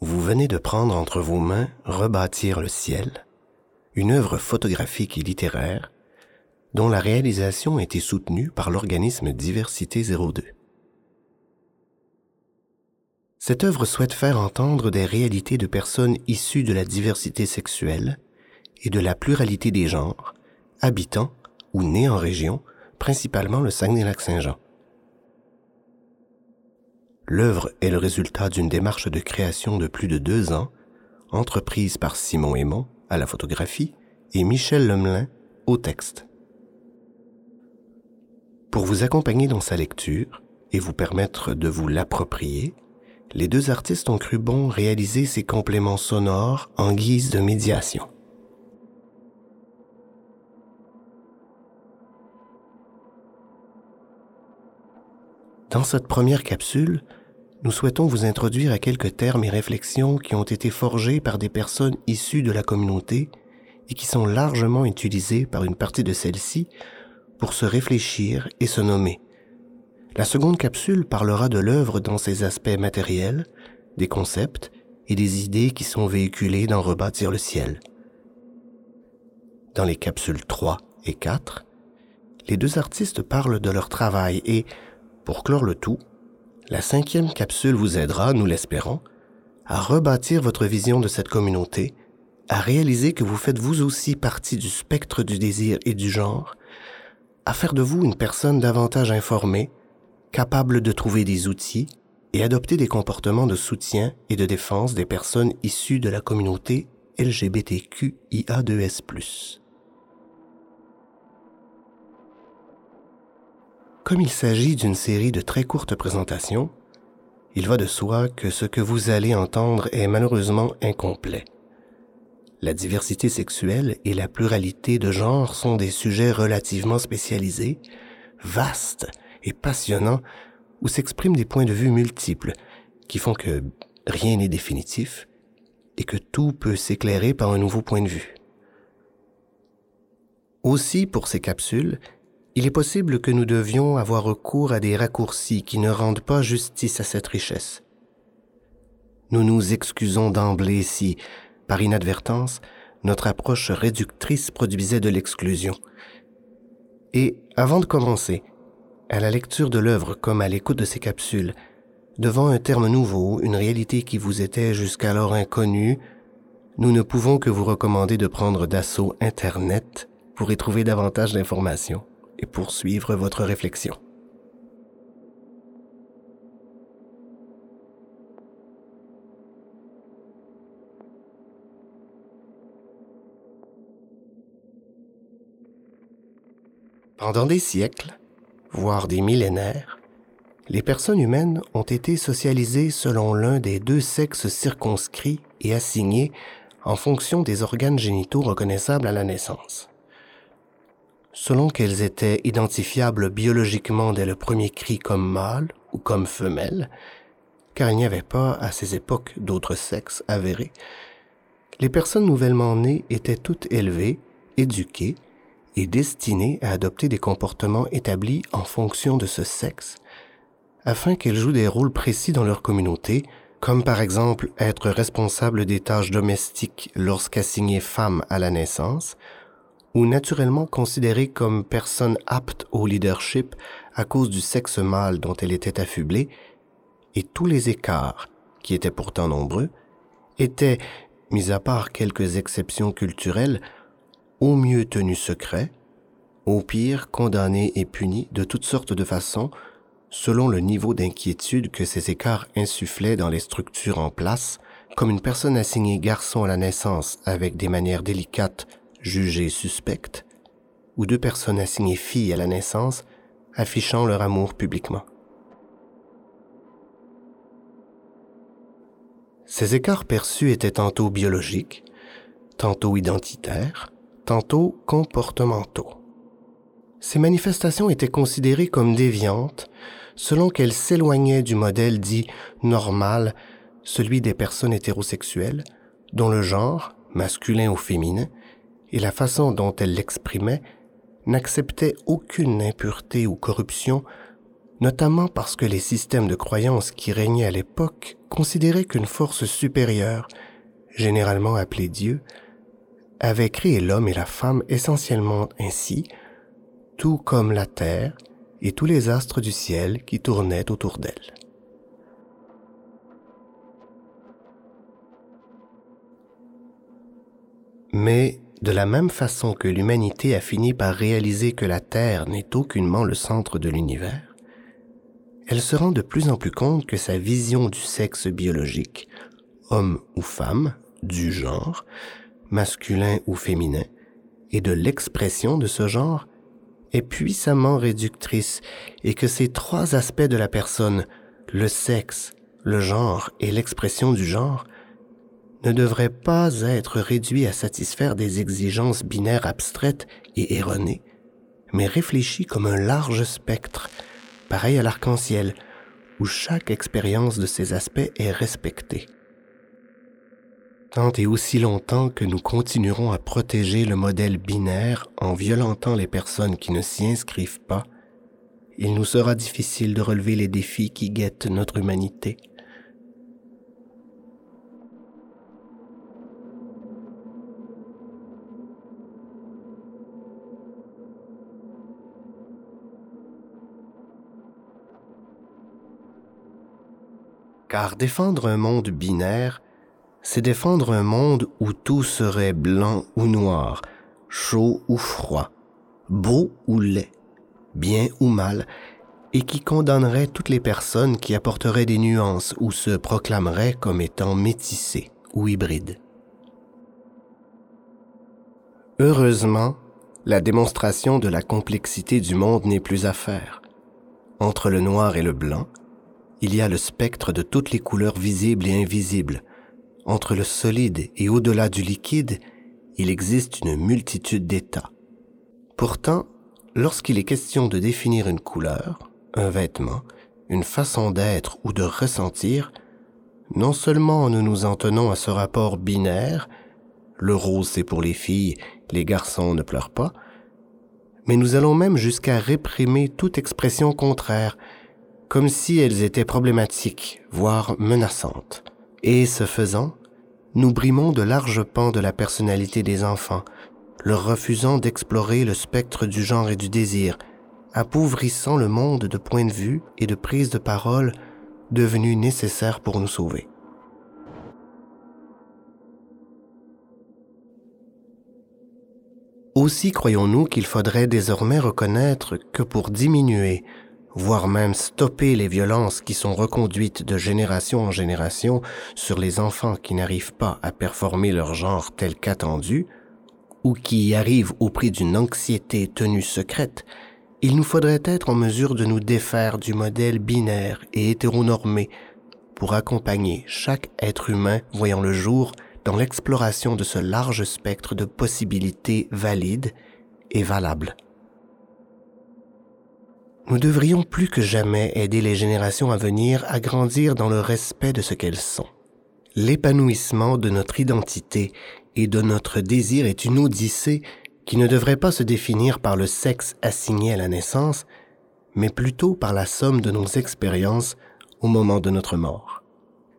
Vous venez de prendre entre vos mains Rebâtir le ciel, une œuvre photographique et littéraire dont la réalisation a été soutenue par l'organisme Diversité 02. Cette œuvre souhaite faire entendre des réalités de personnes issues de la diversité sexuelle et de la pluralité des genres, habitant ou nés en région, principalement le Saguenay-Lac-Saint-Jean. L'œuvre est le résultat d'une démarche de création de plus de deux ans, entreprise par Simon Aymon à la photographie et Michel Lemelin au texte. Pour vous accompagner dans sa lecture et vous permettre de vous l'approprier, les deux artistes ont cru bon réaliser ces compléments sonores en guise de médiation. Dans cette première capsule, nous souhaitons vous introduire à quelques termes et réflexions qui ont été forgés par des personnes issues de la communauté et qui sont largement utilisés par une partie de celle-ci pour se réfléchir et se nommer. La seconde capsule parlera de l'œuvre dans ses aspects matériels, des concepts et des idées qui sont véhiculées dans Rebâtir le ciel. Dans les capsules 3 et 4, les deux artistes parlent de leur travail et, pour clore le tout, la cinquième capsule vous aidera, nous l'espérons, à rebâtir votre vision de cette communauté, à réaliser que vous faites vous aussi partie du spectre du désir et du genre, à faire de vous une personne davantage informée, capable de trouver des outils et adopter des comportements de soutien et de défense des personnes issues de la communauté LGBTQIA2S+. Comme il s'agit d'une série de très courtes présentations, il va de soi que ce que vous allez entendre est malheureusement incomplet. La diversité sexuelle et la pluralité de genre sont des sujets relativement spécialisés, vastes et passionnants, où s'expriment des points de vue multiples, qui font que rien n'est définitif et que tout peut s'éclairer par un nouveau point de vue. Aussi, pour ces capsules, il est possible que nous devions avoir recours à des raccourcis qui ne rendent pas justice à cette richesse. Nous nous excusons d'emblée si, par inadvertance, notre approche réductrice produisait de l'exclusion. Et avant de commencer, à la lecture de l'œuvre comme à l'écoute de ces capsules, devant un terme nouveau, une réalité qui vous était jusqu'alors inconnue, nous ne pouvons que vous recommander de prendre d'assaut Internet pour y trouver davantage d'informations poursuivre votre réflexion. Pendant des siècles, voire des millénaires, les personnes humaines ont été socialisées selon l'un des deux sexes circonscrits et assignés en fonction des organes génitaux reconnaissables à la naissance. Selon qu'elles étaient identifiables biologiquement dès le premier cri comme mâle ou comme femelle, car il n'y avait pas à ces époques d'autres sexes avérés, les personnes nouvellement nées étaient toutes élevées, éduquées et destinées à adopter des comportements établis en fonction de ce sexe, afin qu'elles jouent des rôles précis dans leur communauté, comme par exemple être responsable des tâches domestiques lorsqu'assignées femme à la naissance, ou naturellement considérées comme personnes aptes au leadership à cause du sexe mâle dont elle était affublée, et tous les écarts, qui étaient pourtant nombreux, étaient, mis à part quelques exceptions culturelles, au mieux tenu secret, au pire condamné et puni de toutes sortes de façons, selon le niveau d'inquiétude que ces écarts insufflaient dans les structures en place, comme une personne assignée garçon à la naissance avec des manières délicates jugées suspectes, ou deux personnes assignées filles à la naissance affichant leur amour publiquement. Ces écarts perçus étaient tantôt biologiques, tantôt identitaires, tantôt comportementaux. Ces manifestations étaient considérées comme déviantes selon qu'elles s'éloignaient du modèle dit normal, celui des personnes hétérosexuelles, dont le genre, masculin ou féminin, et la façon dont elle l'exprimait n'acceptaient aucune impureté ou corruption, notamment parce que les systèmes de croyance qui régnaient à l'époque considéraient qu'une force supérieure, généralement appelée Dieu, avait créé l'homme et la femme essentiellement ainsi, tout comme la terre et tous les astres du ciel qui tournaient autour d'elle. Mais de la même façon que l'humanité a fini par réaliser que la Terre n'est aucunement le centre de l'univers, elle se rend de plus en plus compte que sa vision du sexe biologique, homme ou femme, du genre, masculin ou féminin, et de l'expression de ce genre est puissamment réductrice et que ces trois aspects de la personne, le sexe, le genre et l'expression du genre, ne devrait pas être réduit à satisfaire des exigences binaires abstraites et erronées, mais réfléchi comme un large spectre, pareil à l'arc-en-ciel, où chaque expérience de ces aspects est respectée. Tant et aussi longtemps que nous continuerons à protéger le modèle binaire en violentant les personnes qui ne s'y inscrivent pas, il nous sera difficile de relever les défis qui guettent notre humanité. Car défendre un monde binaire, c'est défendre un monde où tout serait blanc ou noir, chaud ou froid, beau ou laid, bien ou mal, et qui condamnerait toutes les personnes qui apporteraient des nuances ou se proclameraient comme étant métissées ou hybrides. Heureusement, la démonstration de la complexité du monde n'est plus à faire. Entre le noir et le blanc, il y a le spectre de toutes les couleurs visibles et invisibles. Entre le solide et au-delà du liquide, il existe une multitude d'états. Pourtant, lorsqu'il est question de définir une couleur, un vêtement, une façon d'être ou de ressentir, non seulement nous nous en tenons à ce rapport binaire, le rose c'est pour les filles, les garçons ne pleurent pas, mais nous allons même jusqu'à réprimer toute expression contraire, comme si elles étaient problématiques, voire menaçantes. Et ce faisant, nous brimons de larges pans de la personnalité des enfants, leur refusant d'explorer le spectre du genre et du désir, appauvrissant le monde de points de vue et de prise de parole devenus nécessaires pour nous sauver. Aussi croyons-nous qu'il faudrait désormais reconnaître que pour diminuer voire même stopper les violences qui sont reconduites de génération en génération sur les enfants qui n'arrivent pas à performer leur genre tel qu'attendu, ou qui y arrivent au prix d'une anxiété tenue secrète, il nous faudrait être en mesure de nous défaire du modèle binaire et hétéronormé pour accompagner chaque être humain voyant le jour dans l'exploration de ce large spectre de possibilités valides et valables. Nous devrions plus que jamais aider les générations à venir à grandir dans le respect de ce qu'elles sont. L'épanouissement de notre identité et de notre désir est une odyssée qui ne devrait pas se définir par le sexe assigné à la naissance, mais plutôt par la somme de nos expériences au moment de notre mort.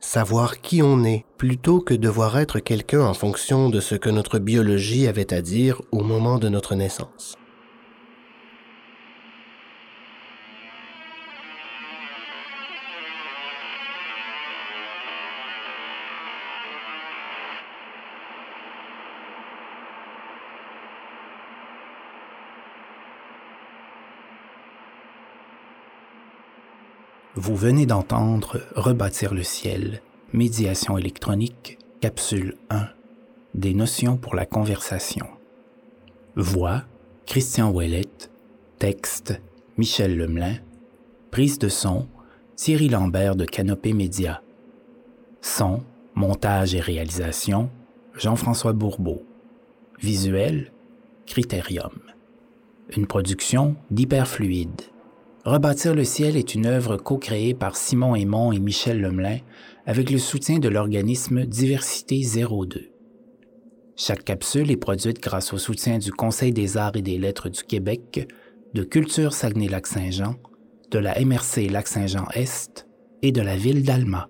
Savoir qui on est plutôt que devoir être quelqu'un en fonction de ce que notre biologie avait à dire au moment de notre naissance. Vous venez d'entendre Rebâtir le ciel, médiation électronique, capsule 1, des notions pour la conversation. Voix, Christian Ouellet, texte, Michel Lemelin, prise de son, Thierry Lambert de Canopée Média. Son, montage et réalisation, Jean-François Bourbeau. Visuel, Critérium. Une production d'Hyperfluide. Rebâtir le ciel est une œuvre co-créée par Simon Aymon et Michel Lemelin avec le soutien de l'organisme Diversité 02. Chaque capsule est produite grâce au soutien du Conseil des arts et des lettres du Québec, de Culture Saguenay-Lac-Saint-Jean, de la MRC Lac-Saint-Jean-Est et de la ville d'Alma.